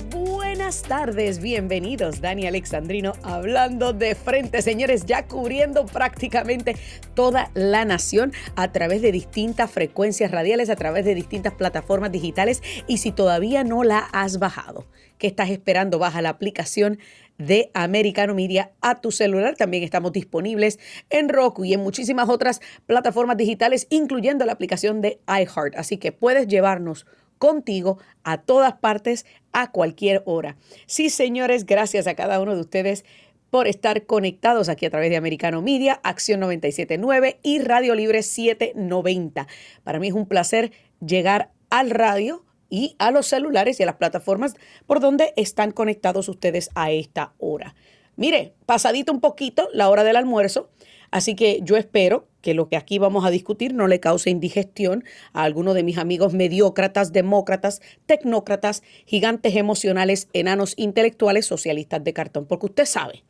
buenas tardes, bienvenidos. Dani Alexandrino hablando de frente, señores, ya cubriendo prácticamente toda la nación a través de distintas frecuencias radiales, a través de distintas plataformas digitales. Y si todavía no la has bajado, ¿qué estás esperando? Baja la aplicación de Americano Media a tu celular. También estamos disponibles en Roku y en muchísimas otras plataformas digitales, incluyendo la aplicación de iHeart. Así que puedes llevarnos contigo a todas partes, a cualquier hora. Sí, señores, gracias a cada uno de ustedes por estar conectados aquí a través de Americano Media, Acción 979 y Radio Libre 790. Para mí es un placer llegar al radio y a los celulares y a las plataformas por donde están conectados ustedes a esta hora. Mire, pasadito un poquito la hora del almuerzo, así que yo espero que lo que aquí vamos a discutir no le cause indigestión a alguno de mis amigos mediócratas, demócratas, tecnócratas, gigantes emocionales, enanos intelectuales, socialistas de cartón, porque usted sabe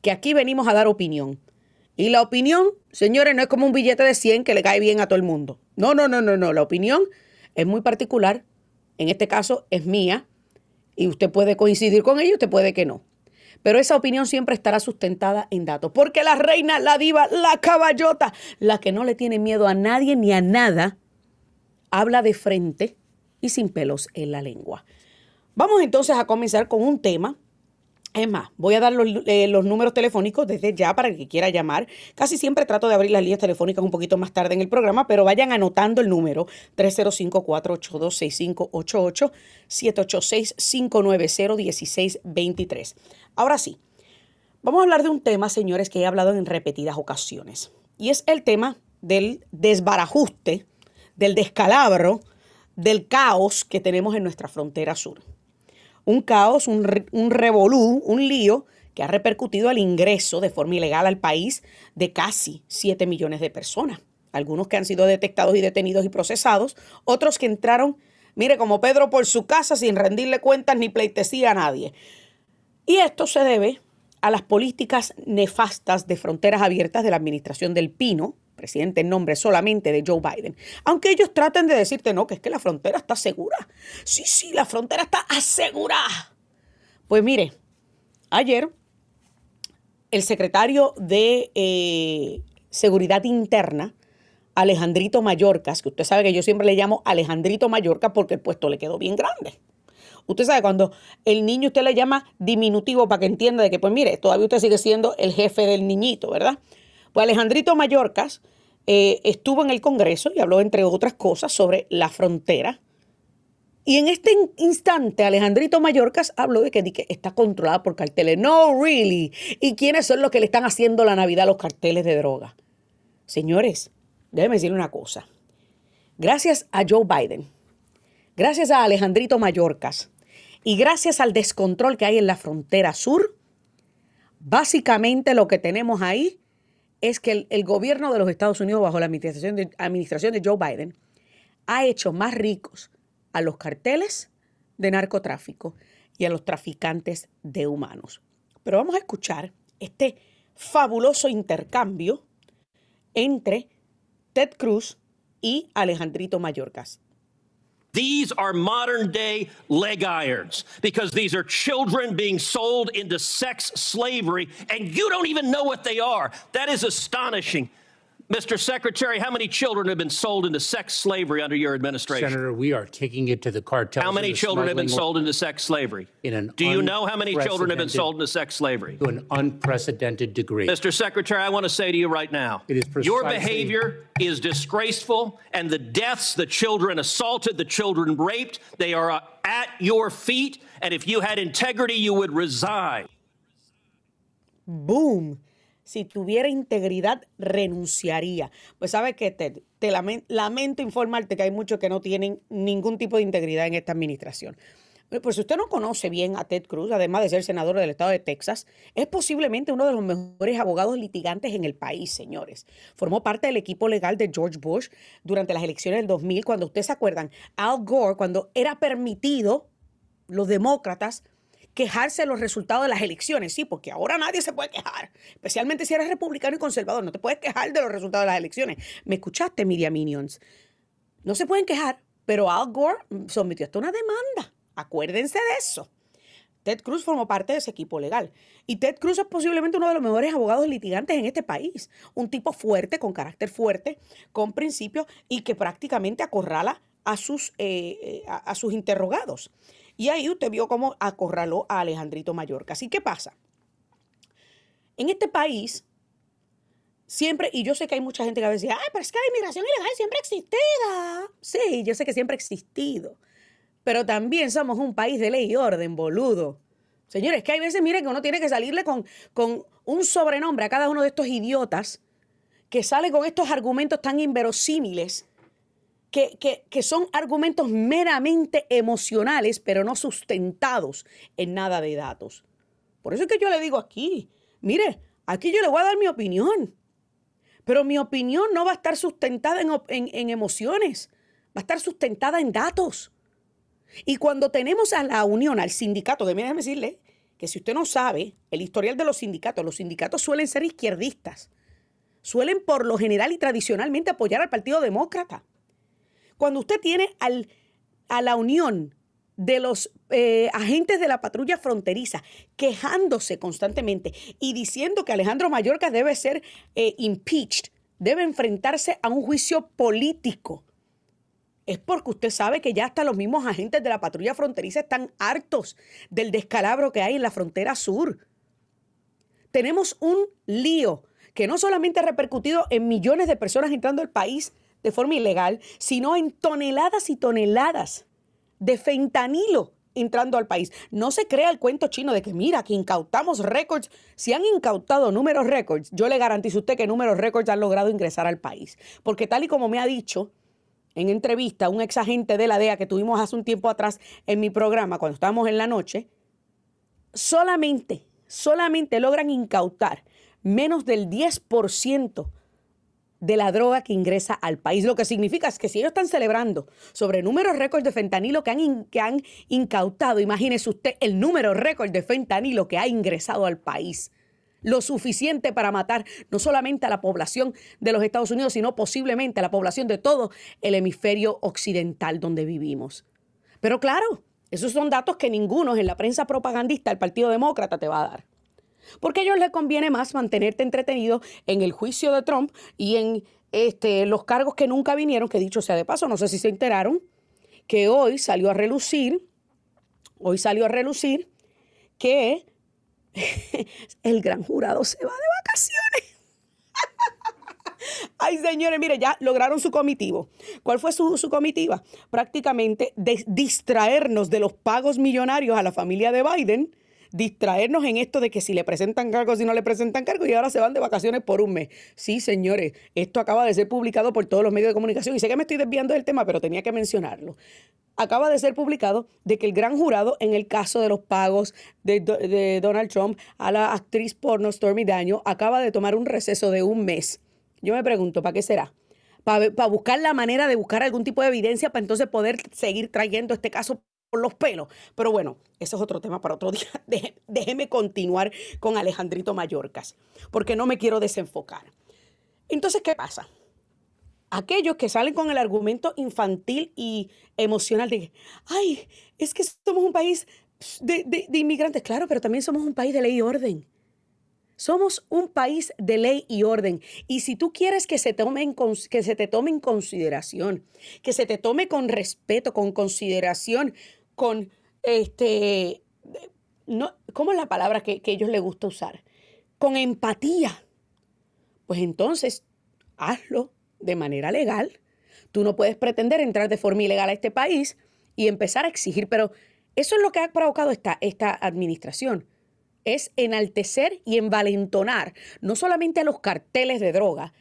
que aquí venimos a dar opinión. Y la opinión, señores, no es como un billete de 100 que le cae bien a todo el mundo. No, no, no, no, no. La opinión es muy particular. En este caso es mía. Y usted puede coincidir con ella, usted puede que no pero esa opinión siempre estará sustentada en datos. Porque la reina, la diva, la caballota, la que no le tiene miedo a nadie ni a nada, habla de frente y sin pelos en la lengua. Vamos entonces a comenzar con un tema es más, voy a dar eh, los, números telefónicos desde ya para el que quiera llamar. Casi siempre trato de abrir las líneas telefónicas un poquito más tarde en el programa, pero vayan anotando el número 305-482-6588, 786-590-1623. Ahora sí, vamos a hablar de un tema, señores, que he hablado en repetidas ocasiones. Y es el tema del desbarajuste, del descalabro, del caos que tenemos en nuestra frontera sur un caos, un, revolú, un lío que ha repercutido al ingreso de forma ilegal al país de casi 7 millones de personas. Algunos que han sido detectados y detenidos y procesados, otros que entraron, mire, como Pedro por su casa sin rendirle cuentas ni pleitesía a nadie. Y esto se debe a las políticas nefastas de fronteras abiertas de la administración del Pino, presidente en nombre solamente de Joe Biden. Aunque ellos traten de decirte, no, que es que la frontera está segura. Sí, sí, la frontera está asegurada. Pues mire, ayer el secretario de eh, Seguridad Interna, Alejandrito Mayorkas, que usted sabe que yo siempre le llamo Alejandrito Mallorca porque el puesto le quedó bien grande. Usted sabe, cuando el niño usted le llama diminutivo para que entienda de que, pues mire, todavía usted sigue siendo el jefe del niñito, ¿verdad? Pues Alejandrito Mayorkas eh, estuvo en el Congreso y habló, entre otras cosas, sobre la frontera. Y en este instante, Alejandrito Mayorkas habló de que, que, está controlada por carteles. No, really. ¿Y quiénes son los que le están haciendo la Navidad a los carteles de droga? Señores, déjenme decirle una cosa. Gracias a Joe Biden, gracias a Alejandrito Mayorkas y gracias al descontrol que hay en la frontera sur, básicamente lo que tenemos ahí es que el, gobierno de los Estados Unidos, bajo la administración de, administración de Joe Biden, ha hecho más ricos a los carteles de narcotráfico y a los traficantes de humanos. Pero vamos a escuchar este fabuloso intercambio entre Ted Cruz y Alejandrito Mayorkas. These are modern day leg irons because these are children being sold into sex slavery, and you don't even know what they are. That is astonishing. Mr. Secretary, how many children have been sold into sex slavery under your administration? Senator, we are taking it to the cartels. How many children have been sold into sex slavery? In an Do you know how many children have been sold into sex slavery? To an unprecedented degree. Mr. Secretary, I want to say to you right now, it is your behavior is disgraceful, and the deaths, the children assaulted, the children raped, they are uh, at your feet, and if you had integrity, you would resign. Boom. Si tuviera integridad, renunciaría. Pues sabes que te, te lamento informarte que hay muchos que no tienen ningún tipo de integridad en esta administración. Pues si usted no conoce bien a Ted Cruz, además de ser senador del estado de Texas, es posiblemente uno de los mejores abogados litigantes en el país, señores. Formó parte del equipo legal de George Bush durante las elecciones del 2000, cuando ustedes se acuerdan, Al Gore, cuando era permitido los demócratas quejarse de los resultados de las elecciones, sí, porque ahora nadie se puede quejar, especialmente si eres republicano y conservador, no te puedes quejar de los resultados de las elecciones. ¿Me escuchaste, Media Minions? No se pueden quejar, pero Al Gore sometió hasta una demanda. Acuérdense de eso. Ted Cruz formó parte de ese equipo legal. Y Ted Cruz es posiblemente uno de los mejores abogados litigantes en este país. Un tipo fuerte, con carácter fuerte, con principios y que prácticamente acorrala a sus, eh, eh, a, sus interrogados. Y ahí usted vio cómo acorraló a Alejandrito Mallorca. Así que pasa. En este país, siempre, y yo sé que hay mucha gente que va a decir, ay, pero es que la inmigración ilegal siempre ha existido. Sí, yo sé que siempre ha existido pero también somos un país de ley y orden, boludo. Señores, que hay veces, miren, que uno tiene que salirle con, con un sobrenombre a cada uno de estos idiotas que sale con estos argumentos tan inverosímiles, que, que, que son argumentos meramente emocionales, pero no sustentados en nada de datos. Por eso es que yo le digo aquí, mire, aquí yo le voy a dar mi opinión, pero mi opinión no va a estar sustentada en, en, emociones, va a estar sustentada en datos. Y cuando tenemos a la unión, al sindicato, déjeme decirle que si usted no sabe el historial de los sindicatos, los sindicatos suelen ser izquierdistas. Suelen por lo general y tradicionalmente apoyar al Partido Demócrata. Cuando usted tiene al, a la unión de los eh, agentes de la patrulla fronteriza quejándose constantemente y diciendo que Alejandro Mayorkas debe ser eh, impeached, debe enfrentarse a un juicio político es porque usted sabe que ya hasta los mismos agentes de la patrulla fronteriza están hartos del descalabro que hay en la frontera sur. Tenemos un lío que no solamente ha repercutido en millones de personas entrando al país de forma ilegal, sino en toneladas y toneladas de fentanilo entrando al país. No se crea el cuento chino de que mira, que incautamos récords. Si han incautado números récords, yo le garantizo a usted que números récords han logrado ingresar al país. Porque tal y como me ha dicho en entrevista un ex agente de la DEA que tuvimos hace un tiempo atrás en mi programa, cuando estábamos en la noche, solamente, solamente logran incautar menos del 10% de la droga que ingresa al país. Lo que significa es que si ellos están celebrando sobre números récords de fentanilo que han, que han incautado, imagínese usted el número récord de fentanilo que ha ingresado al país lo suficiente para matar no solamente a la población de los Estados Unidos, sino posiblemente a la población de todo el hemisferio occidental donde vivimos. Pero claro, esos son datos que ninguno en la prensa propagandista del Partido Demócrata te va a dar. Porque a ellos les conviene más mantenerte entretenido en el juicio de Trump y en este, los cargos que nunca vinieron, que dicho sea de paso, no sé si se enteraron, que hoy salió a relucir, hoy salió a relucir que el gran jurado se va de vacaciones. Ay, señores, mire, ya lograron su comitivo. ¿Cuál fue su, su comitiva? Prácticamente distraernos de los pagos millonarios a la familia de Biden distraernos en esto de que si le presentan cargos, si no le presentan cargos, y ahora se van de vacaciones por un mes. Sí, señores, esto acaba de ser publicado por todos los medios de comunicación y sé que me estoy desviando del tema, pero tenía que mencionarlo. Acaba de ser publicado de que el gran jurado, en el caso de los pagos de, Donald Trump a la actriz porno Stormy Daniels, acaba de tomar un receso de un mes. Yo me pregunto, ¿para qué será? Para buscar la manera de buscar algún tipo de evidencia para entonces poder seguir trayendo este caso los pelos. Pero bueno, eso es otro tema para otro día. Déjeme continuar con Alejandrito Mallorcas, porque no me quiero desenfocar. Entonces, ¿qué pasa? Aquellos que salen con el argumento infantil y emocional de, ay, es que somos un país de, inmigrantes, claro, pero también somos un país de ley y orden. Somos un país de ley y orden. Y si tú quieres que se, que se te tome en consideración, que se te tome con respeto, con consideración, con este, no, ¿cómo es la palabra que, que ellos les gusta usar? Con empatía. Pues entonces, hazlo de manera legal. Tú no puedes pretender entrar de forma ilegal a este país y empezar a exigir, pero eso es lo que ha provocado esta, esta administración. Es enaltecer y envalentonar no solamente a los carteles de droga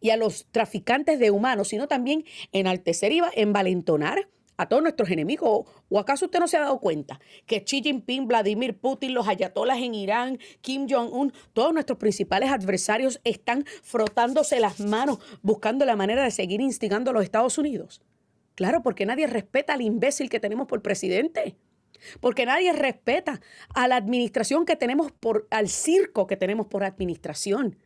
y a los traficantes de humanos, sino también enaltecer y envalentonar a todos nuestros enemigos. ¿O acaso usted no se ha dado cuenta que Xi Jinping, Vladimir Putin, los ayatolas en Irán, Kim Jong-un, todos nuestros principales adversarios están frotándose las manos buscando la manera de seguir instigando a los Estados Unidos? Claro, porque nadie respeta al imbécil que tenemos por presidente. Porque nadie respeta a la administración que tenemos por, al circo que tenemos por administración.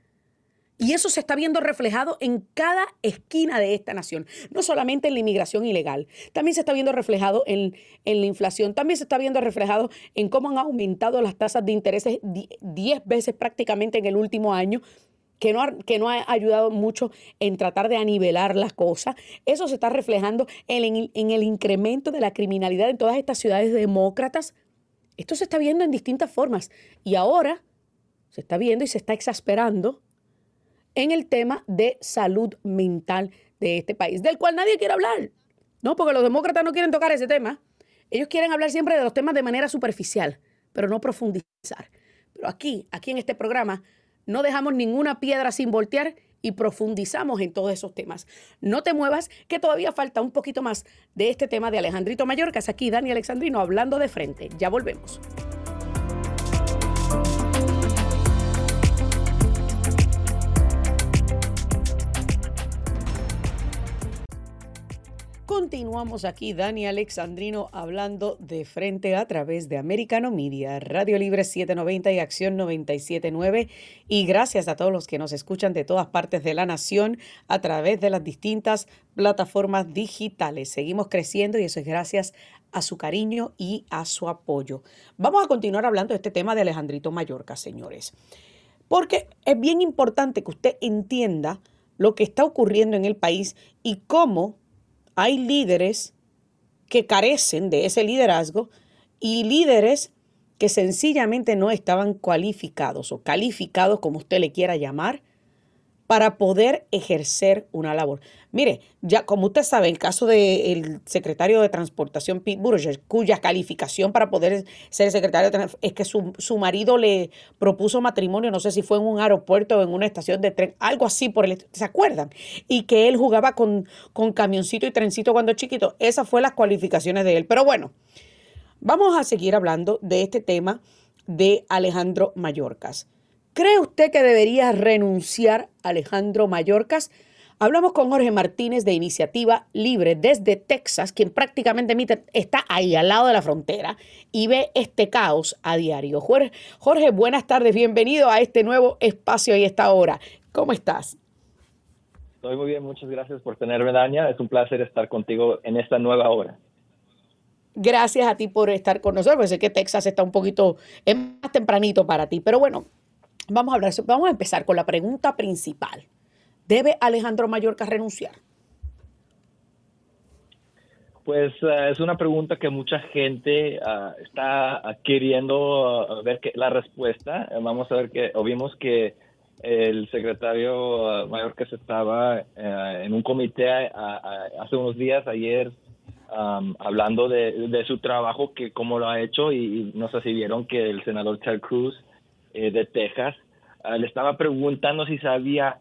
Y eso se está viendo reflejado en cada esquina de esta nación, no solamente en la inmigración ilegal, también se está viendo reflejado en, la inflación, también se está viendo reflejado en cómo han aumentado las tasas de intereses 10 veces prácticamente en el último año. Que no, ha, que no ha ayudado mucho en tratar de anivelar las cosas. Eso se está reflejando en, en el incremento de la criminalidad en todas estas ciudades demócratas. Esto se está viendo en distintas formas. Y ahora se está viendo y se está exasperando en el tema de salud mental de este país, del cual nadie quiere hablar. No, porque los demócratas no quieren tocar ese tema. Ellos quieren hablar siempre de los temas de manera superficial, pero no profundizar. Pero aquí, aquí en este programa, no dejamos ninguna piedra sin voltear y profundizamos en todos esos temas. No te muevas, que todavía falta un poquito más de este tema de Alejandrito Mallorca. Es aquí Dani Alexandrino hablando de frente. Ya volvemos. Continuamos aquí, Dani Alexandrino, hablando de frente a través de Americano Media, Radio Libre 790 y Acción 979. Y gracias a todos los que nos escuchan de todas partes de la nación a través de las distintas plataformas digitales. Seguimos creciendo y eso es gracias a su cariño y a su apoyo. Vamos a continuar hablando de este tema de Alejandrito Mallorca, señores. Porque es bien importante que usted entienda lo que está ocurriendo en el país y cómo hay líderes que carecen de ese liderazgo y líderes que sencillamente no estaban cualificados o calificados, como usted le quiera llamar, para poder ejercer una labor. Mire, ya como usted sabe, el caso del secretario de Transportación Pete Buttigieg, cuya calificación para poder ser secretario de es que su, marido le propuso matrimonio, no sé si fue en un aeropuerto o en una estación de tren, algo así por el ¿se acuerdan? Y que él jugaba con, con camioncito y trencito cuando chiquito. Esas fueron las cualificaciones de él. Pero bueno, vamos a seguir hablando de este tema de Alejandro Mayorkas. ¿Cree usted que debería renunciar Alejandro Mayorkas? Hablamos con Jorge Martínez de Iniciativa Libre desde Texas, quien prácticamente está ahí al lado de la frontera y ve este caos a diario. Jorge, buenas tardes, bienvenido a este nuevo espacio y esta hora. ¿Cómo estás? Estoy muy bien, muchas gracias por tenerme, Dania. Es un placer estar contigo en esta nueva hora. Gracias a ti por estar con nosotros. Sé que Texas está un poquito más tempranito para ti, pero bueno, Vamos a hablar, vamos a empezar con la pregunta principal. ¿Debe Alejandro Mallorca renunciar? Pues eh, es una pregunta que mucha gente ah, está queriendo ah, ver que, la respuesta. vamos a ver que, o vimos que el secretario que se estaba eh, en un comité hace unos días, ayer, hablando de, su trabajo, que cómo lo ha hecho, y, no sé si vieron que el senador Ted Cruz eh, de Texas, ah, le estaba preguntando si sabía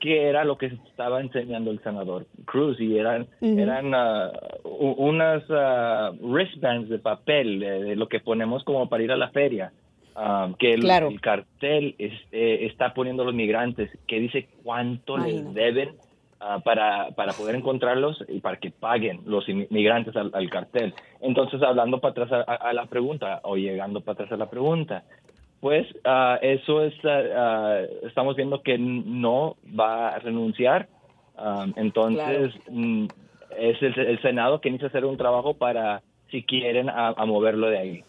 qué era lo que estaba enseñando el senador Cruz y eran, eran uh, unas uh, wristbands de papel, de, lo que ponemos como para ir a la feria. que el, cartel eh, está poniendo los migrantes, que dice cuánto les deben para, para poder encontrarlos y para que paguen los inmigrantes al, cartel. Entonces, hablando para atrás a, la pregunta, o llegando para atrás a la pregunta, pues uh, eso es, uh, estamos viendo que no va a renunciar. Um, entonces, mm, es el, Senado que necesita hacer un trabajo para, si quieren, a, moverlo de ahí.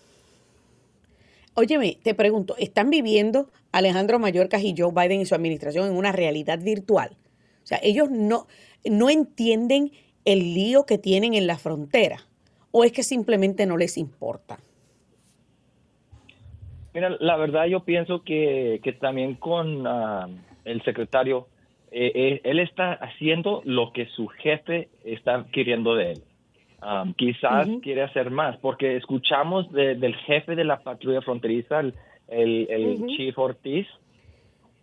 Óyeme, te pregunto, ¿están viviendo Alejandro Mayorkas y Joe Biden y su administración en una realidad virtual? O sea, ellos no, no entienden el lío que tienen en la frontera o es que simplemente no les importa. Mira, la verdad yo pienso que, que también con ah, el secretario, eh, eh, él está haciendo lo que su jefe está queriendo de él. Ah, quizás quiere hacer más, porque escuchamos del jefe de la patrulla fronteriza, el, el, Chief Ortiz,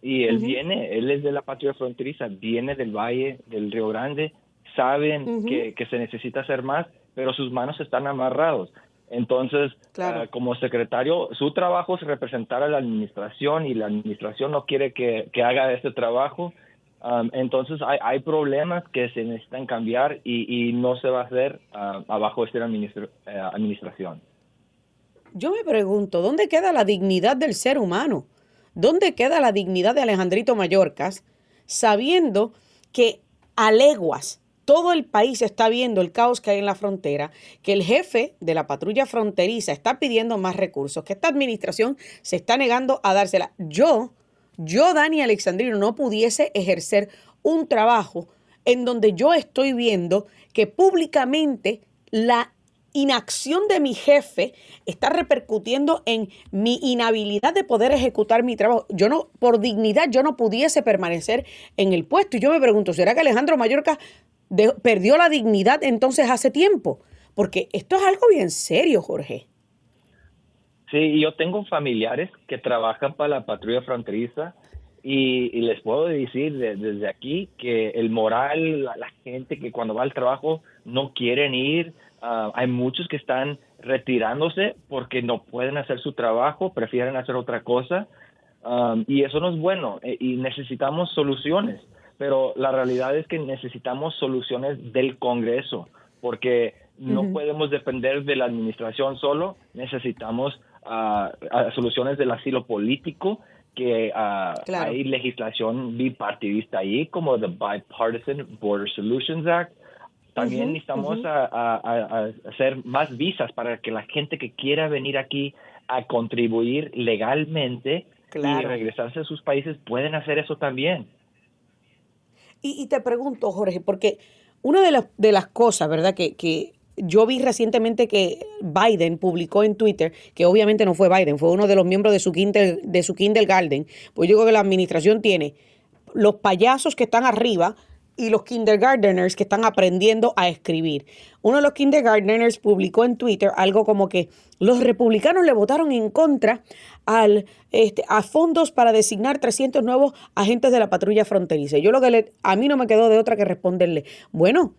y él viene, él es de la patrulla fronteriza, viene del Valle del Río Grande, saben que, que se necesita hacer más, pero sus manos están amarrados. Entonces, ah, como secretario, su trabajo es representar a la administración y la administración no quiere que, haga este trabajo. entonces, hay, problemas que se necesitan cambiar y, no se va a hacer uh, abajo de esta eh, administración. Yo me pregunto, ¿dónde queda la dignidad del ser humano? ¿Dónde queda la dignidad de Alejandrito Mayorkas sabiendo que a leguas todo el país está viendo el caos que hay en la frontera, que el jefe de la patrulla fronteriza está pidiendo más recursos, que esta administración se está negando a dársela. Yo, yo, Dani Alexandrino, no pudiese ejercer un trabajo en donde yo estoy viendo que públicamente la inacción de mi jefe está repercutiendo en mi inhabilidad de poder ejecutar mi trabajo. Yo no, por dignidad, yo no pudiese permanecer en el puesto. Y yo me pregunto, ¿será que Alejandro Mallorca perdió la dignidad entonces hace tiempo? Porque esto es algo bien serio, Jorge. Sí, yo tengo familiares que trabajan para la patrulla fronteriza y, les puedo decir desde aquí que el moral, la, gente que cuando va al trabajo no quieren ir, ah, hay muchos que están retirándose porque no pueden hacer su trabajo, prefieren hacer otra cosa ah, y eso no es bueno eh, y necesitamos soluciones, pero la realidad es que necesitamos soluciones del Congreso porque no podemos depender de la administración solo, necesitamos ah, soluciones del asilo político que uh, hay legislación bipartidista ahí, como the Bipartisan Border Solutions Act. También necesitamos a, hacer más visas para que la gente que quiera venir aquí a contribuir legalmente y regresarse a sus países pueden hacer eso también. Y, y te pregunto, Jorge, porque una de, las de las cosas, ¿verdad? Que, que yo vi recientemente que Biden publicó en Twitter, que obviamente no fue Biden, fue uno de los miembros de su, kinder, de su kindergarten, pues yo digo que la administración tiene los payasos que están arriba y los kindergarteners que están aprendiendo a escribir. Uno de los kindergarteners publicó en Twitter algo como que los republicanos le votaron en contra al, este, a fondos para designar 300 nuevos agentes de la patrulla fronteriza. Yo lo que le, a mí no me quedó de otra que responderle, bueno,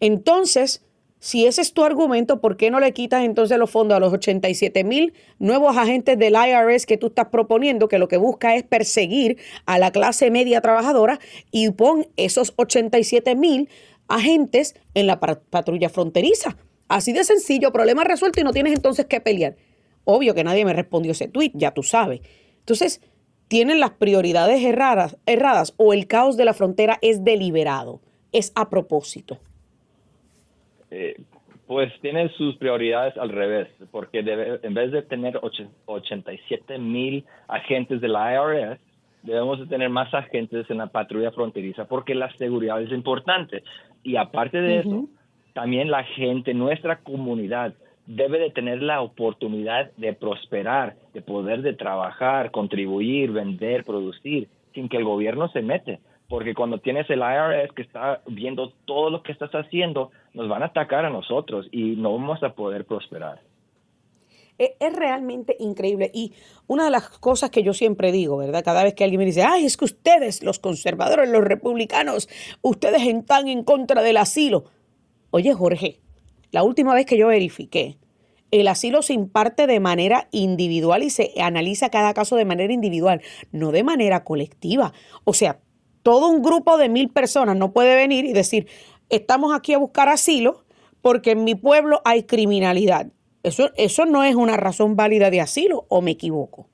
entonces si ese es tu argumento, ¿por qué no le quitas entonces los fondos a los 87 mil nuevos agentes del IRS que tú estás proponiendo, que lo que busca es perseguir a la clase media trabajadora y pon esos 87 mil agentes en la patrulla fronteriza? Así de sencillo, problema resuelto y no tienes entonces que pelear. Obvio que nadie me respondió ese tweet, ya tú sabes. Entonces, tienen las prioridades erradas, erradas o el caos de la frontera es deliberado, es a propósito. Eh, pues tiene sus prioridades al revés, porque en vez de tener 87 mil agentes de la IRS, debemos de tener más agentes en la patrulla fronteriza, porque la seguridad es importante. Y aparte de eso, también la gente, nuestra comunidad, debe de tener la oportunidad de prosperar, de poder de trabajar, contribuir, vender, producir, sin que el gobierno se mete porque cuando tienes el IRS que está viendo todo lo que estás haciendo, nos van a atacar a nosotros y no vamos a poder prosperar. E, es, realmente increíble. Y una de las cosas que yo siempre digo, ¿verdad? Cada vez que alguien me dice, ay, es que ustedes, los conservadores, los republicanos, ustedes están en contra del asilo. Oye, Jorge, la última vez que yo verifiqué, el asilo se imparte de manera individual y se analiza cada caso de manera individual, no de manera colectiva. O sea, todo un grupo de mil personas no puede venir y decir, estamos aquí a buscar asilo porque en mi pueblo hay criminalidad. Eso, eso no es una razón válida de asilo, ¿o me equivoco?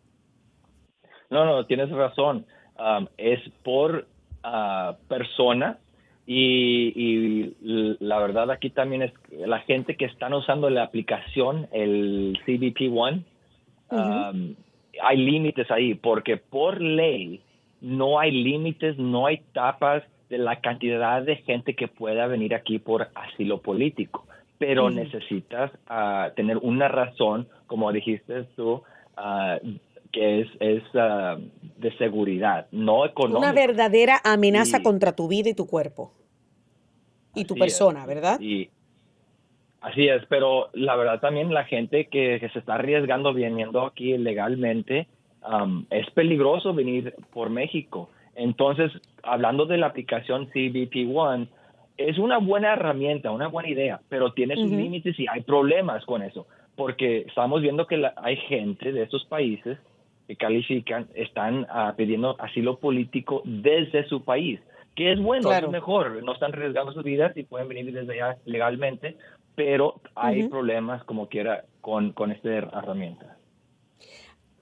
No, no, tienes razón. Um, es por uh, persona y, la verdad aquí también es la gente que están usando la aplicación, el CBP One, um, hay límites ahí porque por ley no hay límites, no hay tapas de la cantidad de gente que pueda venir aquí por asilo político, pero necesitas ah, tener una razón, como dijiste tú, ah, que es, es ah, de seguridad, no económica. Una verdadera amenaza contra tu vida y tu cuerpo y tu persona, ¿verdad? Y, así es, pero la verdad también la gente que, que se está arriesgando viniendo aquí legalmente, es peligroso venir por México. Entonces, hablando de la aplicación CBP One, es una buena herramienta, una buena idea, pero tiene sus límites y hay problemas con eso, porque estamos viendo que hay gente de estos países que califican, están ah, pidiendo asilo político desde su país, que es bueno, es mejor, no están arriesgando sus vidas y pueden venir desde allá legalmente, pero hay problemas como quiera con, con esta herramienta.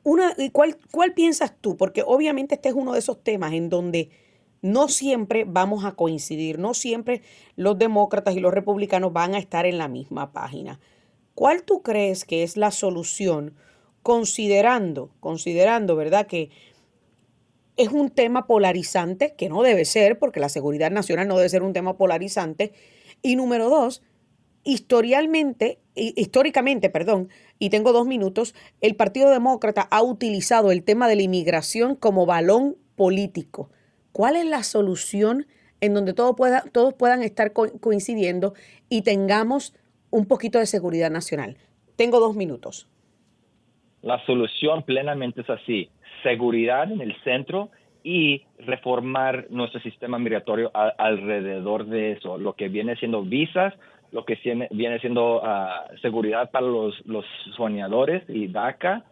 Una, ¿cuál, ¿Cuál piensas tú? Porque obviamente este es uno de esos temas en donde no siempre vamos a coincidir, no siempre los demócratas y los republicanos van a estar en la misma página. ¿Cuál tú crees que es la solución considerando, considerando, ¿verdad? Que es un tema polarizante, que no debe ser, porque la seguridad nacional no debe ser un tema polarizante. Y número dos, historialmente, históricamente, perdón, y tengo dos minutos, el Partido Demócrata ha utilizado el tema de la inmigración como balón político. ¿Cuál es la solución en donde todo pueda, todos puedan estar coincidiendo y tengamos un poquito de seguridad nacional? Tengo dos minutos. La solución plenamente es así, seguridad en el centro y reformar nuestro sistema migratorio alrededor de eso, lo que viene siendo visas, lo que viene siendo ah, seguridad para los, los soñadores y DACA.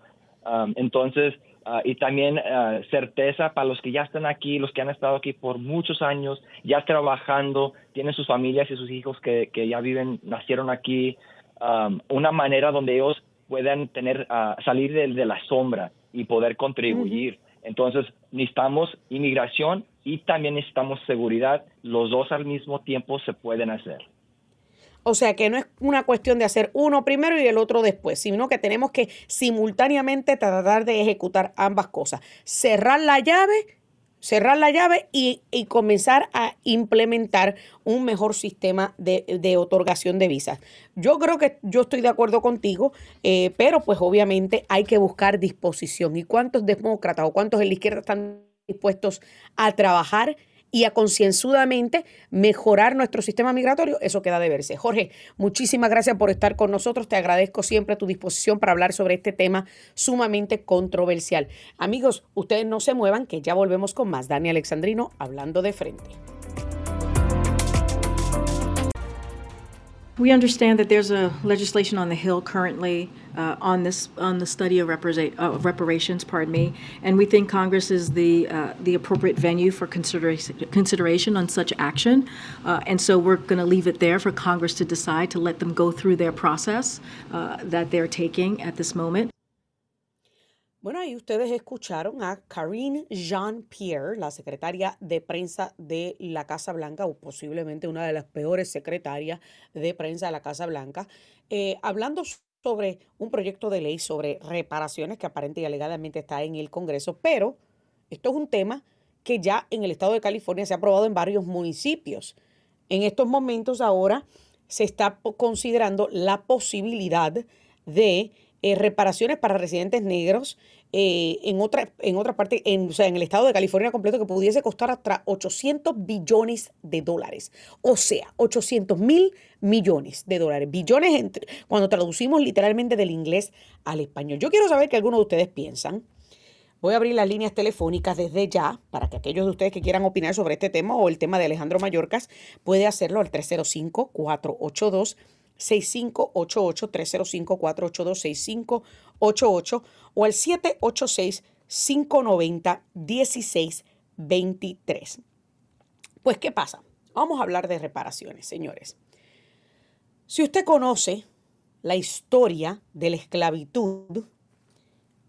Um, entonces, ah, y también ah, certeza para los que ya están aquí, los que han estado aquí por muchos años, ya trabajando, tienen sus familias y sus hijos que, que ya viven, nacieron aquí, um, una manera donde ellos puedan tener, salir de, de, la sombra y poder contribuir. Entonces, necesitamos inmigración y también necesitamos seguridad. Los dos al mismo tiempo se pueden hacer. O sea que no es una cuestión de hacer uno primero y el otro después, sino que tenemos que simultáneamente tratar de ejecutar ambas cosas. Cerrar la llave, cerrar la llave y, comenzar a implementar un mejor sistema de, otorgación de visas. Yo creo que yo estoy de acuerdo contigo, eh, pero pues obviamente hay que buscar disposición. ¿Y cuántos demócratas o cuántos en la izquierda están dispuestos a trabajar y a concienzudamente mejorar nuestro sistema migratorio, eso queda de verse. Jorge, muchísimas gracias por estar con nosotros. Te agradezco siempre tu disposición para hablar sobre este tema sumamente controversial. Amigos, ustedes no se muevan, que ya volvemos con más. Dani Alexandrino hablando de frente. We understand that there's a legislation on the Hill currently uh, on this on the study of, uh, reparations. Pardon me, and we think Congress is the uh, the appropriate venue for consideration consideration on such action, uh, and so we're going to leave it there for Congress to decide to let them go through their process uh, that they're taking at this moment. Bueno, ahí ustedes escucharon a Karine Jean-Pierre, la secretaria de prensa de la Casa Blanca, o posiblemente una de las peores secretarias de prensa de la Casa Blanca, eh, hablando sobre un proyecto de ley sobre reparaciones que aparentemente y alegadamente está en el Congreso, pero esto es un tema que ya en el estado de California se ha aprobado en varios municipios. En estos momentos ahora se está considerando la posibilidad de eh, reparaciones para residentes negros eh, en, otra, en otra parte, en, o sea, en el estado de California completo, que pudiese costar hasta 800 billones de dólares. O sea, 800 mil millones de dólares. Billones entre, cuando traducimos literalmente del inglés al español. Yo quiero saber qué algunos de ustedes piensan. Voy a abrir las líneas telefónicas desde ya para que aquellos de ustedes que quieran opinar sobre este tema o el tema de Alejandro Mayorkas puede hacerlo al 305 482 6588-305-482-6588 o al 786-590-1623. Pues, ¿qué pasa? Vamos a hablar de reparaciones, señores. Si usted conoce la historia de la esclavitud,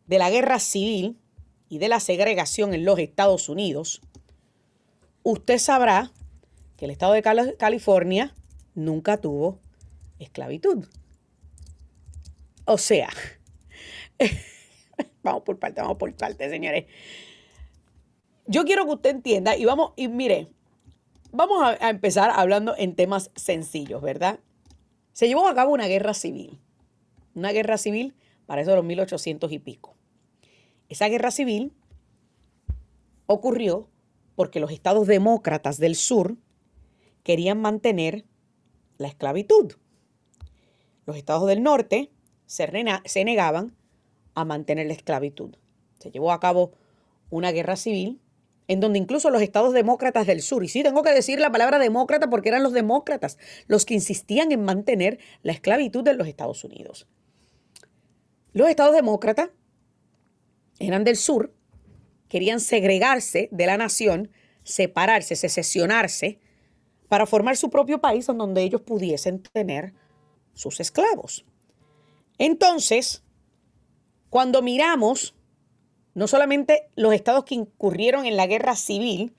de la guerra civil y de la segregación en los Estados Unidos, usted sabrá que el estado de California nunca tuvo esclavitud. O sea, vamos por parte, vamos por parte, señores. Yo quiero que usted entienda y vamos, y mire, vamos a, empezar hablando en temas sencillos, ¿verdad? Se llevó a cabo una guerra civil. Una guerra civil para eso de los 1800 y pico. Esa guerra civil ocurrió porque los estados demócratas del sur querían mantener la esclavitud. Los estados del norte se, negaban a mantener la esclavitud. Se llevó a cabo una guerra civil en donde incluso los estados demócratas del sur, y sí tengo que decir la palabra demócrata porque eran los demócratas los que insistían en mantener la esclavitud de los Estados Unidos. Los estados demócratas eran del sur, querían segregarse de la nación, separarse, secesionarse, para formar su propio país en donde ellos pudiesen tener sus esclavos. Entonces, cuando miramos no solamente los estados que incurrieron en la guerra civil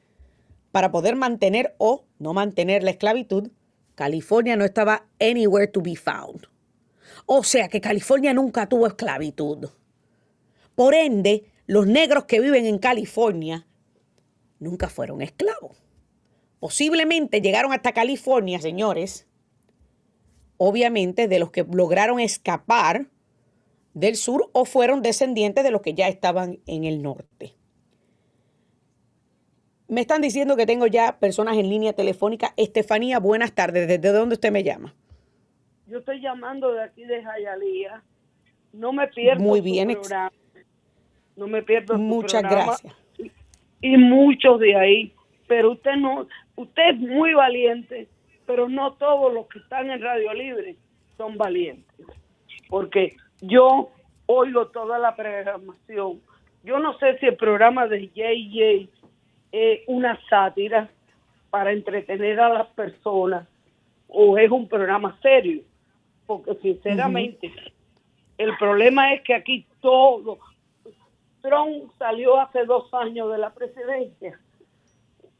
para poder mantener o no mantener la esclavitud, California no estaba anywhere to be found. O sea que California nunca tuvo esclavitud. Por ende, los negros que viven en California nunca fueron esclavos. Posiblemente llegaron hasta California, señores, obviamente de los que lograron escapar del sur o fueron descendientes de los que ya estaban en el norte. Me están diciendo que tengo ya personas en línea telefónica. Estefanía, buenas tardes. ¿Desde dónde usted me llama? Yo estoy llamando de aquí de Jayalía. No me pierdo Muy bien. programa. No me pierdo Muchas gracias. Y, y muchos de ahí. Pero usted no, usted es muy valiente, pero no todos los que están en Radio Libre son valientes. Porque yo oigo toda la programación. Yo no sé si el programa de JJ es una sátira para entretener a las personas o es un programa serio. Porque sinceramente, el problema es que aquí todo, Trump salió hace dos años de la presidencia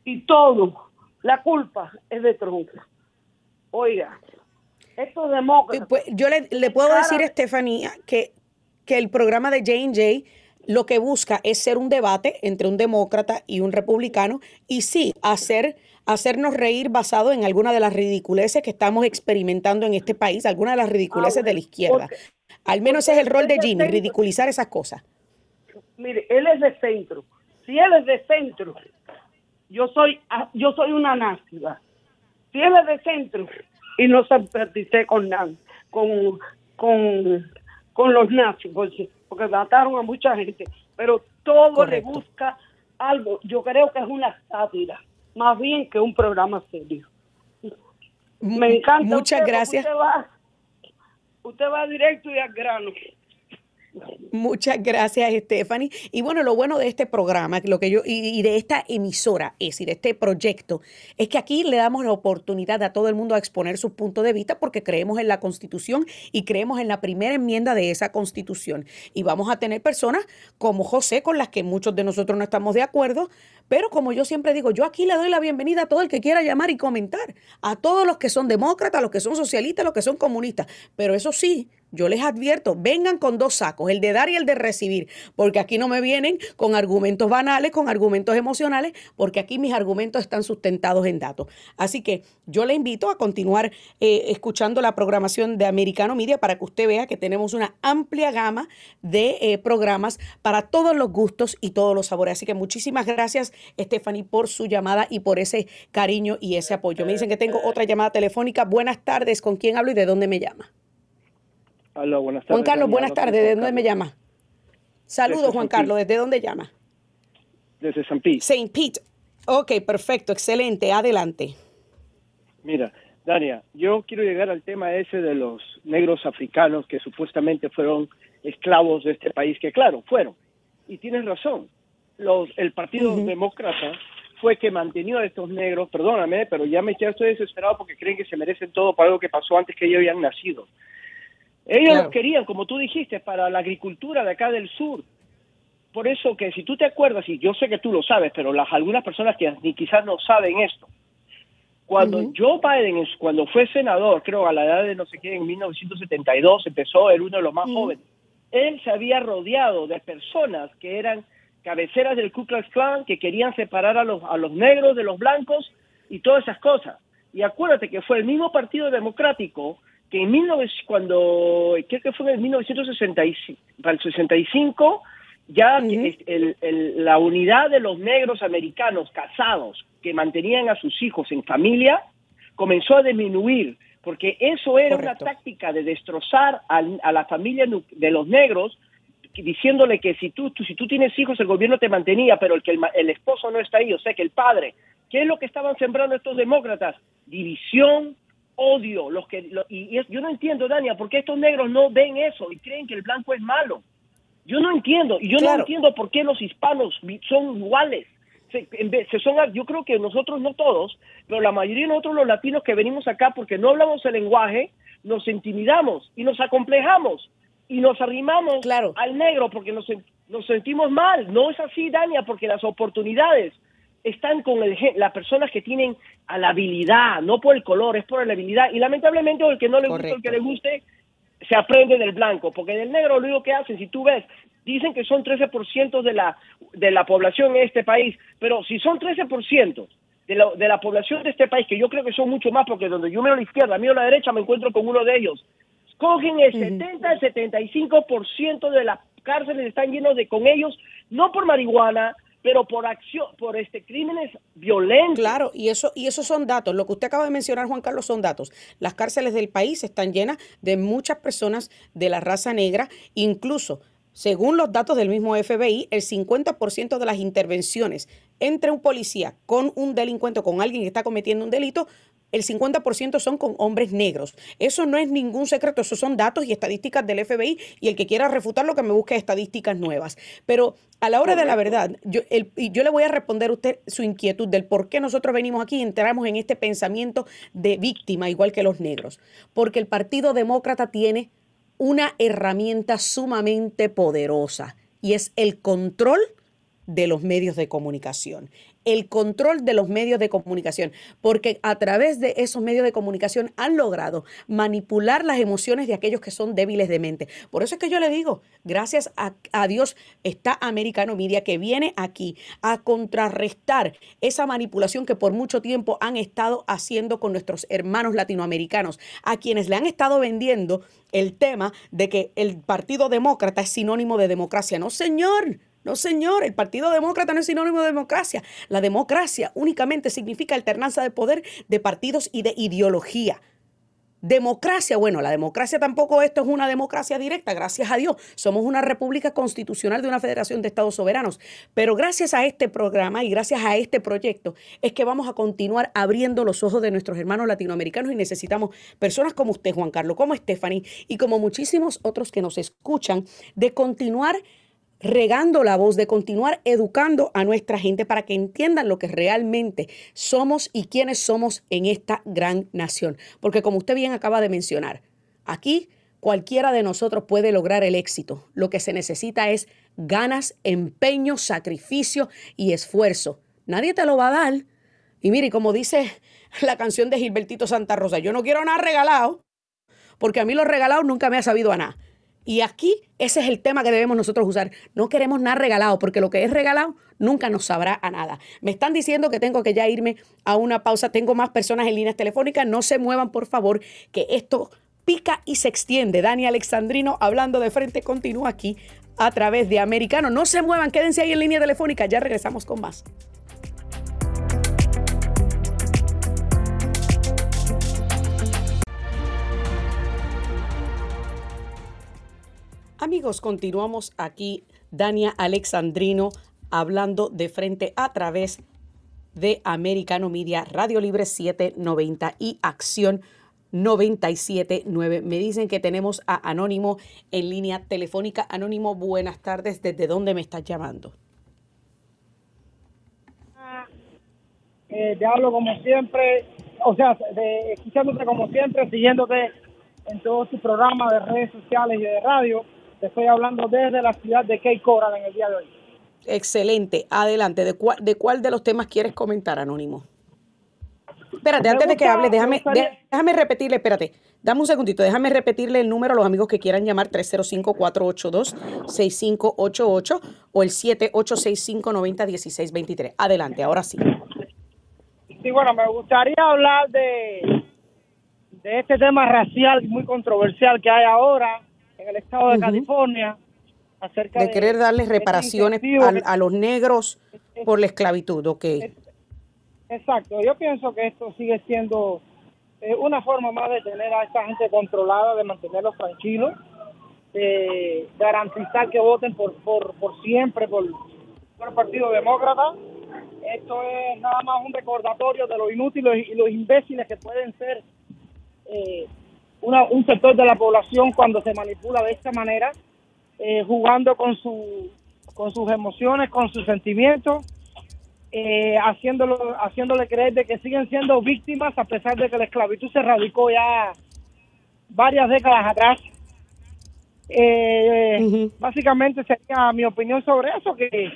y todo, la culpa es de Trump. Oiga, estos demócratas... Pues, yo le, le puedo decir, Estefanía, que, que el programa de J&J lo que busca es ser un debate entre un demócrata y un republicano y sí, hacer, hacernos reír basado en alguna de las ridiculeces que estamos experimentando en este país, algunas de las ridiculeces de la izquierda. Al menos ese es el rol de Jimmy, ridiculizar esas cosas. Mire, él es de centro. Si él es de centro, yo soy, yo soy una nácida. Es de centro y no simpaticé con, con, con, con los nazis, porque, porque mataron a mucha gente, pero todo Correcto. le busca algo. Yo creo que es una sátira, más bien que un programa serio. Me encanta. Muchas usted, gracias. Usted va, usted va directo y al grano. Muchas gracias, Stephanie. Y bueno, lo bueno de este programa, lo que yo, y, y de esta emisora, es decir, de este proyecto, es que aquí le damos la oportunidad a todo el mundo a exponer sus puntos de vista porque creemos en la Constitución y creemos en la primera enmienda de esa Constitución. Y vamos a tener personas como José, con las que muchos de nosotros no estamos de acuerdo, pero como yo siempre digo, yo aquí le doy la bienvenida a todo el que quiera llamar y comentar, a todos los que son demócratas, los que son socialistas, los que son comunistas. Pero eso sí, yo les advierto, vengan con dos sacos, el de dar y el de recibir, porque aquí no me vienen con argumentos banales, con argumentos emocionales, porque aquí mis argumentos están sustentados en datos. Así que yo le invito a continuar eh, escuchando la programación de Americano Media para que usted vea que tenemos una amplia gama de eh, programas para todos los gustos y todos los sabores. Así que muchísimas gracias, Stephanie, por su llamada y por ese cariño y ese apoyo. Me dicen que tengo otra llamada telefónica. Buenas tardes, ¿con quién hablo y de dónde me llama? Hola, buenas tardes. Juan Carlos, buenas tardes. ¿De dónde me llama? Saludos, Desde Juan Carlos. ¿Desde dónde llama? Desde San Pete. Saint Pete. Ok, perfecto, excelente. Adelante. Mira, Dania, yo quiero llegar al tema ese de los negros africanos que supuestamente fueron esclavos de este país, que claro, fueron. Y tienes razón. Los, el Partido Demócrata fue que mantenió a estos negros, perdóname, pero ya me ya estoy desesperado porque creen que se merecen todo por algo que pasó antes que ellos habían nacido. Ellos Claro. los querían, como tú dijiste, para la agricultura de acá del sur. Por eso que si tú te acuerdas, y yo sé que tú lo sabes, pero las algunas personas que ni quizás no saben esto, cuando Joe Biden, cuando fue senador, creo a la edad de no sé qué, en 1972, empezó, era uno de los más jóvenes, él se había rodeado de personas que eran cabeceras del Ku Klux Klan, que querían separar a los, a los negros de los blancos y todas esas cosas. Y acuérdate que fue el mismo Partido Democrático que en 19, cuando, creo que fue en el 1965, para el 65, ya que es- el- el- la unidad de los negros americanos casados que mantenían a sus hijos en familia comenzó a disminuir, porque eso era Correcto. una táctica de destrozar al- a, la familia de los negros, diciéndole que si tú, tú- si tú tienes hijos el gobierno te mantenía, pero el que el, el esposo no está ahí, o sea que el padre, ¿qué es lo que estaban sembrando estos demócratas? División, odio, los que lo- y, y es- yo no entiendo, Dania, por qué estos negros no ven eso y creen que el blanco es malo. Yo no entiendo, y yo Claro. no entiendo por qué los hispanos son iguales. Se, en vez- se son, yo creo que nosotros, no todos, pero la mayoría de nosotros los latinos que venimos acá porque no hablamos el lenguaje, nos intimidamos y nos acomplejamos y nos arrimamos Claro. al negro porque nos, nos sentimos mal. No es así, Dania, porque las oportunidades están con el, las personas que tienen a la habilidad, no por el color, es por la habilidad. Y lamentablemente el que no le gusta, el que le guste, se aprende del blanco, porque del negro lo único que hacen, si tú ves, dicen que son 13% de la, de la población en este país, pero si son 13% de la, de la población de este país, que yo creo que son mucho más, porque donde yo miro a la izquierda, miro a la derecha, me encuentro con uno de ellos, cogen el 70, el 75% de las cárceles están llenos de con ellos, no por marihuana, pero por acción, por este crímenes violentos. Claro, y eso y esos son datos. Lo que usted acaba de mencionar, Juan Carlos, son datos. Las cárceles del país están llenas de muchas personas de la raza negra, incluso según los datos del mismo FBI, el 50% de las intervenciones entre un policía con un delincuente con alguien que está cometiendo un delito el 50% son con hombres negros. Eso no es ningún secreto, esos son datos y estadísticas del FBI y el que quiera refutar lo que me busque estadísticas nuevas. Pero a la hora de la verdad, yo, yo le voy a responder a usted su inquietud del por qué nosotros venimos aquí y entramos en este pensamiento de víctima, igual que los negros. Porque el Partido Demócrata tiene una herramienta sumamente poderosa y es el control de los medios de comunicación el control de los medios de comunicación, porque a través de esos medios de comunicación han logrado manipular las emociones de aquellos que son débiles de mente. Por eso es que yo le digo, gracias a, Dios está Americano Media que viene aquí a contrarrestar esa manipulación que por mucho tiempo han estado haciendo con nuestros hermanos latinoamericanos, a quienes le han estado vendiendo el tema de que el Partido Demócrata es sinónimo de democracia. No, señor. No, señor, el Partido Demócrata no es sinónimo de democracia. La democracia únicamente significa alternancia de poder de partidos y de ideología. Democracia, bueno, la democracia tampoco esto es una democracia directa, gracias a Dios. Somos una república constitucional de una federación de estados soberanos. Pero gracias a este programa y gracias a este proyecto es que vamos a continuar abriendo los ojos de nuestros hermanos latinoamericanos y necesitamos personas como usted, Juan Carlos, como Stephanie y como muchísimos otros que nos escuchan de continuar regando la voz, de continuar educando a nuestra gente para que entiendan lo que realmente somos y quiénes somos en esta gran nación. Porque como usted bien acaba de mencionar, aquí cualquiera de nosotros puede lograr el éxito. Lo que se necesita es ganas, empeño, sacrificio y esfuerzo. Nadie te lo va a dar. Y mire, como dice la canción de Gilbertito Santa Rosa, yo no quiero nada regalado, porque a mí lo regalado nunca me ha sabido a nada. Y aquí ese es el tema que debemos nosotros usar. No queremos nada regalado, porque lo que es regalado nunca nos sabrá a nada. Me están diciendo que tengo que ya irme a una pausa. Tengo más personas en líneas telefónicas. No se muevan, por favor, que esto pica y se extiende. Dani Alexandrino hablando de frente continúa aquí a través de Americano. No se muevan, quédense ahí en línea telefónica. Ya regresamos con más. Amigos, continuamos aquí, Dania Alexandrino, hablando de frente a través de Americano Media, Radio Libre 790 y Acción 979. Me dicen que tenemos a Anónimo en línea telefónica. Anónimo, buenas tardes. ¿Desde dónde me estás llamando? Eh, te hablo como siempre, o sea, de, escuchándote como siempre, siguiéndote en todos tus programas de redes sociales y de radio estoy hablando desde la ciudad de Cape Coral en el día de hoy. Excelente. Adelante. ¿De cuál, de cuál de los temas quieres comentar, Anónimo? Espérate, antes de que hable, déjame, déjame repetirle, espérate, dame un segundito, déjame repetirle el número a los amigos que quieran llamar 305-482-6588 o el 7865-901623. Adelante, ahora sí. Sí, bueno, me gustaría hablar de, de este tema racial muy controversial que hay ahora en el estado de California acerca de, querer darles reparaciones a, los negros por la esclavitud, ¿ok? Exacto, yo pienso que esto sigue siendo eh, una forma más de tener a esta gente controlada, de mantenerlos tranquilos, de garantizar que voten por, por, por siempre por, por el Partido Demócrata. Esto es nada más un recordatorio de lo inútiles y los imbéciles que pueden ser eh, un sector de la población cuando se manipula de esta manera, eh, jugando con, su, con sus emociones, con sus sentimientos, eh, haciéndolo, haciéndole creer de que siguen siendo víctimas a pesar de que la esclavitud se radicó ya varias décadas atrás. Eh, Básicamente sería mi opinión sobre eso, que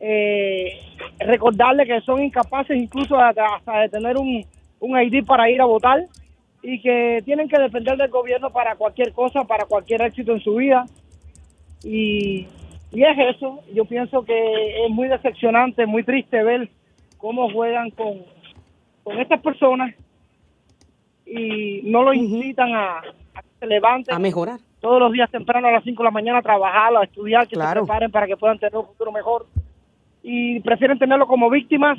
eh, recordarle que son incapaces incluso hasta, hasta de tener un, un ID para ir a votar y que tienen que depender del gobierno para cualquier cosa, para cualquier éxito en su vida. Y, y es eso, yo pienso que es muy decepcionante, muy triste ver cómo juegan con, con estas personas y no lo incitan a, a que se levanten A mejorar. todos los días temprano a las 5 de la mañana a trabajar, a estudiar, que Claro. se preparen para que puedan tener un futuro mejor. Y prefieren tenerlo como víctimas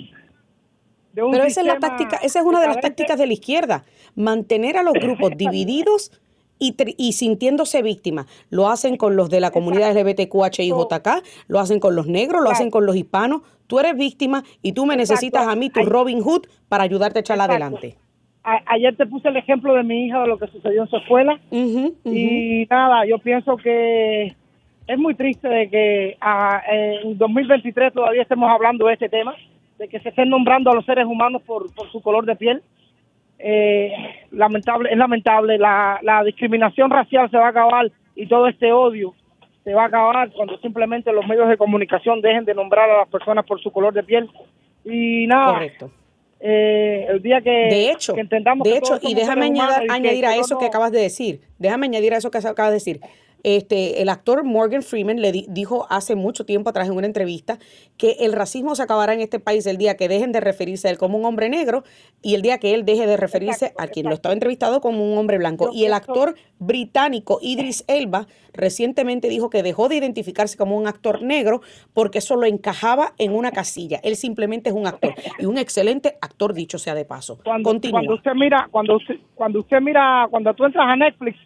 de un Pero esa es la táctica, esa es una de las tácticas de la izquierda, mantener a los grupos divididos y, y sintiéndose víctimas. Lo hacen con los de la comunidad LGBTQHIJK, lo hacen con los negros, lo hacen con los hispanos. Tú eres víctima y tú me Exacto. necesitas a mí, tu Robin Hood, para ayudarte a echarla Exacto. adelante. A- ayer te puse el ejemplo de mi hija, de lo que sucedió en su escuela. Y nada, yo pienso que es muy triste de que ah, en 2023 todavía estemos hablando de este tema, de que se estén nombrando a los seres humanos por, por su color de piel. Eh, lamentable, es lamentable, la, la discriminación racial se va a acabar y todo este odio se va a acabar cuando simplemente los medios de comunicación dejen de nombrar a las personas por su color de piel. Y nada, Correcto. eh, el día que, De hecho, que entendamos de que hecho, y déjame humanos añadir, a eso que acabas de decir. Déjame añadir a eso que acabas de decir. Este, el actor Morgan Freeman le di- dijo hace mucho tiempo atrás en una entrevista que el racismo se acabará en este país el día que dejen de referirse a él como un hombre negro y el día que él deje de referirse Exacto, a quien lo estaba entrevistado como un hombre blanco. Yo y el actor británico Idris Elba recientemente dijo que dejó de identificarse como un actor negro porque eso lo encajaba en una casilla. Él simplemente es un actor y un excelente actor, dicho sea de paso. cuando, Continúa. cuando usted mira, cuando usted, cuando usted mira, cuando tú entras a Netflix,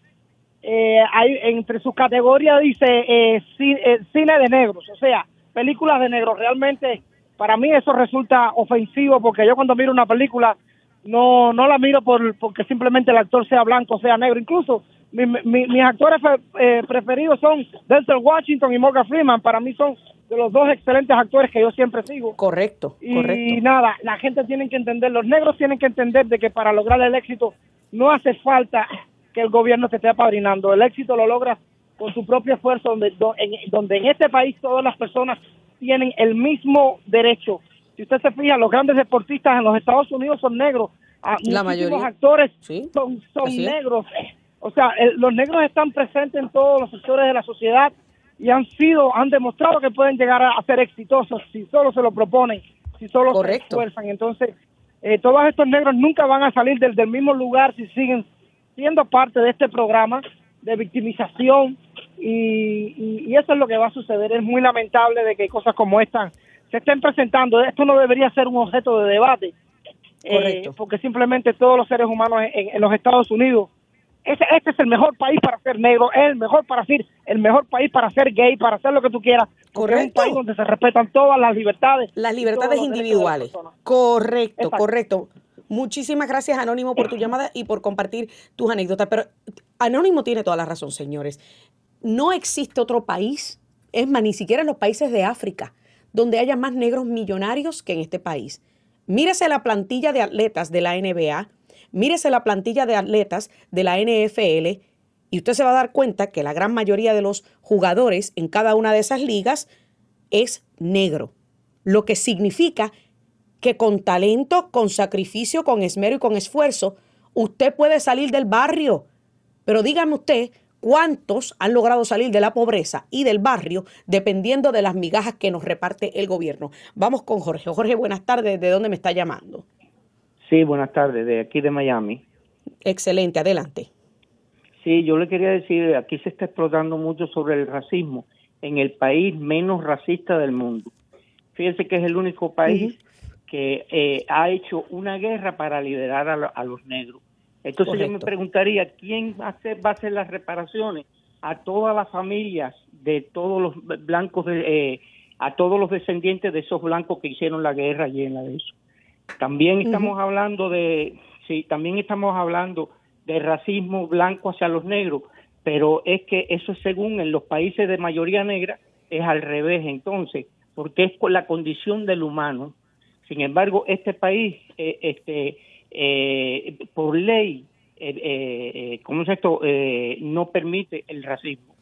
eh, hay entre sus categorías dice eh, ci- eh, cine de negros, o sea, películas de negros. Realmente, para mí eso resulta ofensivo porque yo cuando miro una película no no la miro por porque simplemente el actor sea blanco, sea negro. Incluso mi- mi- mis actores eh, preferidos son Denzel Washington y Morgan Freeman. Para mí son de los dos excelentes actores que yo siempre sigo. Correcto, Y correcto. nada, la gente tiene que entender, los negros tienen que entender de que para lograr el éxito no hace falta que el gobierno te esté apadrinando. El éxito lo logras con tu propio esfuerzo, donde, donde en este país todas las personas tienen el mismo derecho. Si usted se fija, los grandes deportistas en los Estados Unidos son negros. Ah, La mayoría. actores Sí, son, son negros. O sea, el- los negros están presentes en todos los sectores de la sociedad y han sido, han demostrado que pueden llegar a, a ser exitosos si solo se lo proponen, si solo Correcto. se esfuerzan. Entonces, eh, todos estos negros nunca van a salir del, del mismo lugar si siguen siendo parte de este programa de victimización y, y- y eso es lo que va a suceder. Es muy lamentable de que cosas como esta se estén presentando. Esto no debería ser un objeto de debate, eh, Correcto. porque simplemente todos los seres humanos en, en los Estados Unidos, ese, este es el mejor país para ser negro, es el mejor para ser, el mejor país para ser gay, para hacer lo que tú quieras. porque Es un Correcto. país donde se respetan todas las libertades. Las libertades individuales. Correcto, Exacto. correcto. Muchísimas gracias, Anónimo, por tu llamada y por compartir tus anécdotas. Pero Anónimo tiene toda la razón, señores. No existe otro país, es más, ni siquiera en los países de África, donde haya más negros millonarios que en este país. Mírese la plantilla de atletas de la NBA, mírese la plantilla de atletas de la NFL y usted se va a dar cuenta que la gran mayoría de los jugadores en cada una de esas ligas es negro, lo que significa que con talento, con sacrificio, con esmero y con esfuerzo, usted puede salir del barrio. Pero dígame usted, ¿cuántos han logrado salir de la pobreza y del barrio dependiendo de las migajas que nos reparte el gobierno? Vamos con Jorge. Jorge, buenas tardes. ¿De dónde me está llamando? Sí, buenas tardes, de aquí de Miami. Excelente, adelante. Sí, yo le quería decir, aquí se está explotando mucho sobre el racismo en el país menos racista del mundo. Fíjense que es el único país que eh, ha hecho una guerra para liderar a, lo- a los negros. Entonces yo me preguntaría, ¿quién va a hacer, va a hacer las reparaciones a todas las familias de todos los blancos, de, eh, a todos los descendientes de esos blancos que hicieron la guerra llena de eso? También estamos hablando de, sí, también estamos hablando de racismo blanco hacia los negros, pero es que eso es según en los países de mayoría negra es al revés entonces, porque es la condición del humano. Sin embargo, este país, eh, este, eh, por ley, eh, eh, eh, ¿cómo es esto? Eh, no permite el racismo.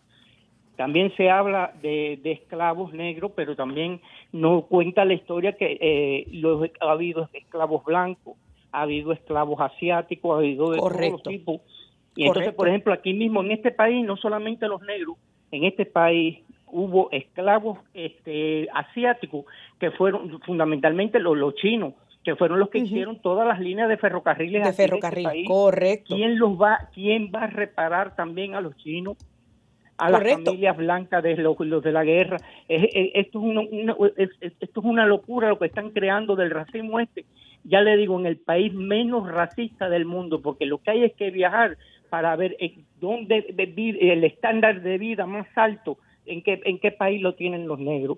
También se habla de, esclavos negros, pero también no cuenta la historia que los, ha habido esclavos blancos, ha habido esclavos asiáticos, ha habido de todos los tipos. Y entonces, por ejemplo, aquí mismo en este país, no solamente los negros, en este país hubo esclavos este, asiáticos que fueron fundamentalmente los, los chinos, que fueron los que hicieron todas las líneas de ferrocarriles. De este ferrocarril, correcto. ¿Quién los va, quién va a reparar también a los chinos? a las familias blancas de los, de la guerra. esto, es esto es una locura lo que están creando del racismo este. Ya le digo, en el país menos racista del mundo, porque lo que hay es que viajar para ver dónde el estándar de vida más alto, en qué, en qué país lo tienen los negros.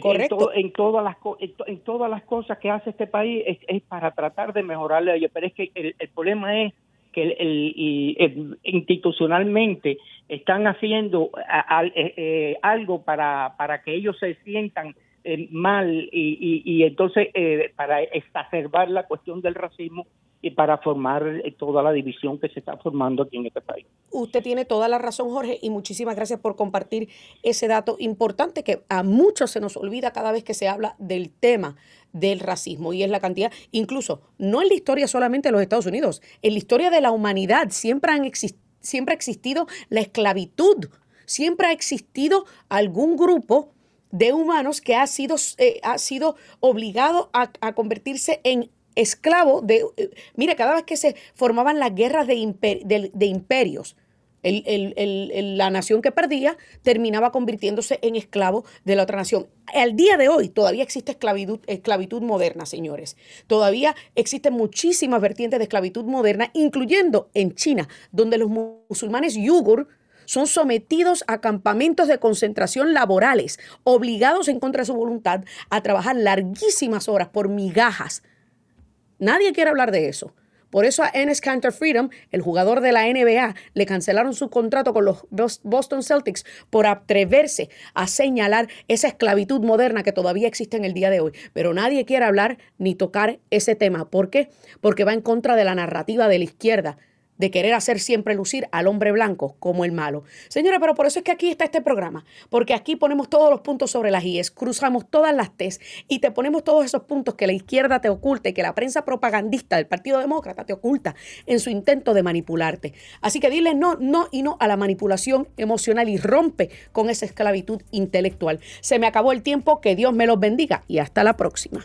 Correcto. En, todas las, en, todas las cosas que hace este país es, para tratar de mejorarle a ellos, pero es que el, problema es que el, institucionalmente están haciendo eh, eh, algo para, para que ellos se sientan eh, mal y, y, entonces para exacerbar la cuestión del racismo y para formar eh, toda la división que se está formando aquí en este país. Usted tiene toda la razón, Jorge, y muchísimas gracias por compartir ese dato importante que a muchos se nos olvida cada vez que se habla del tema del racismo y es la cantidad, incluso no en la historia solamente de los Estados Unidos, en la historia de la humanidad siempre, han siempre ha existido la esclavitud, siempre ha existido algún grupo de humanos que ha sido, eh, ha sido obligado a, a convertirse en esclavo de... Eh, mire, cada vez que se formaban las guerras de, imperios, la nación que perdía terminaba convirtiéndose en esclavo de la otra nación. Al día de hoy todavía existe esclavitud, esclavitud moderna, señores. Todavía existen muchísimas vertientes de esclavitud moderna, incluyendo en China, donde los musulmanes yugur son sometidos a campamentos de concentración laborales, obligados en contra de su voluntad a trabajar larguísimas horas por migajas Nadie quiere hablar de eso. Por eso a Enes Cantor Freedom, el jugador de la NBA, le cancelaron su contrato con los Boston Celtics por atreverse a señalar esa esclavitud moderna que todavía existe en el día de hoy. Pero nadie quiere hablar ni tocar ese tema. ¿Por qué? Porque va en contra de la narrativa de la izquierda de querer hacer siempre lucir al hombre blanco como el malo. Señora, pero por eso es que aquí está este programa, porque aquí ponemos todos los puntos sobre las IES, cruzamos todas las T's y te ponemos todos esos puntos que la izquierda te oculta y que la prensa propagandista del Partido Demócrata te oculta en su intento de manipularte. Así que dile no, no y no a la manipulación emocional y rompe con esa esclavitud intelectual. Se me acabó el tiempo, que Dios me los bendiga y hasta la próxima.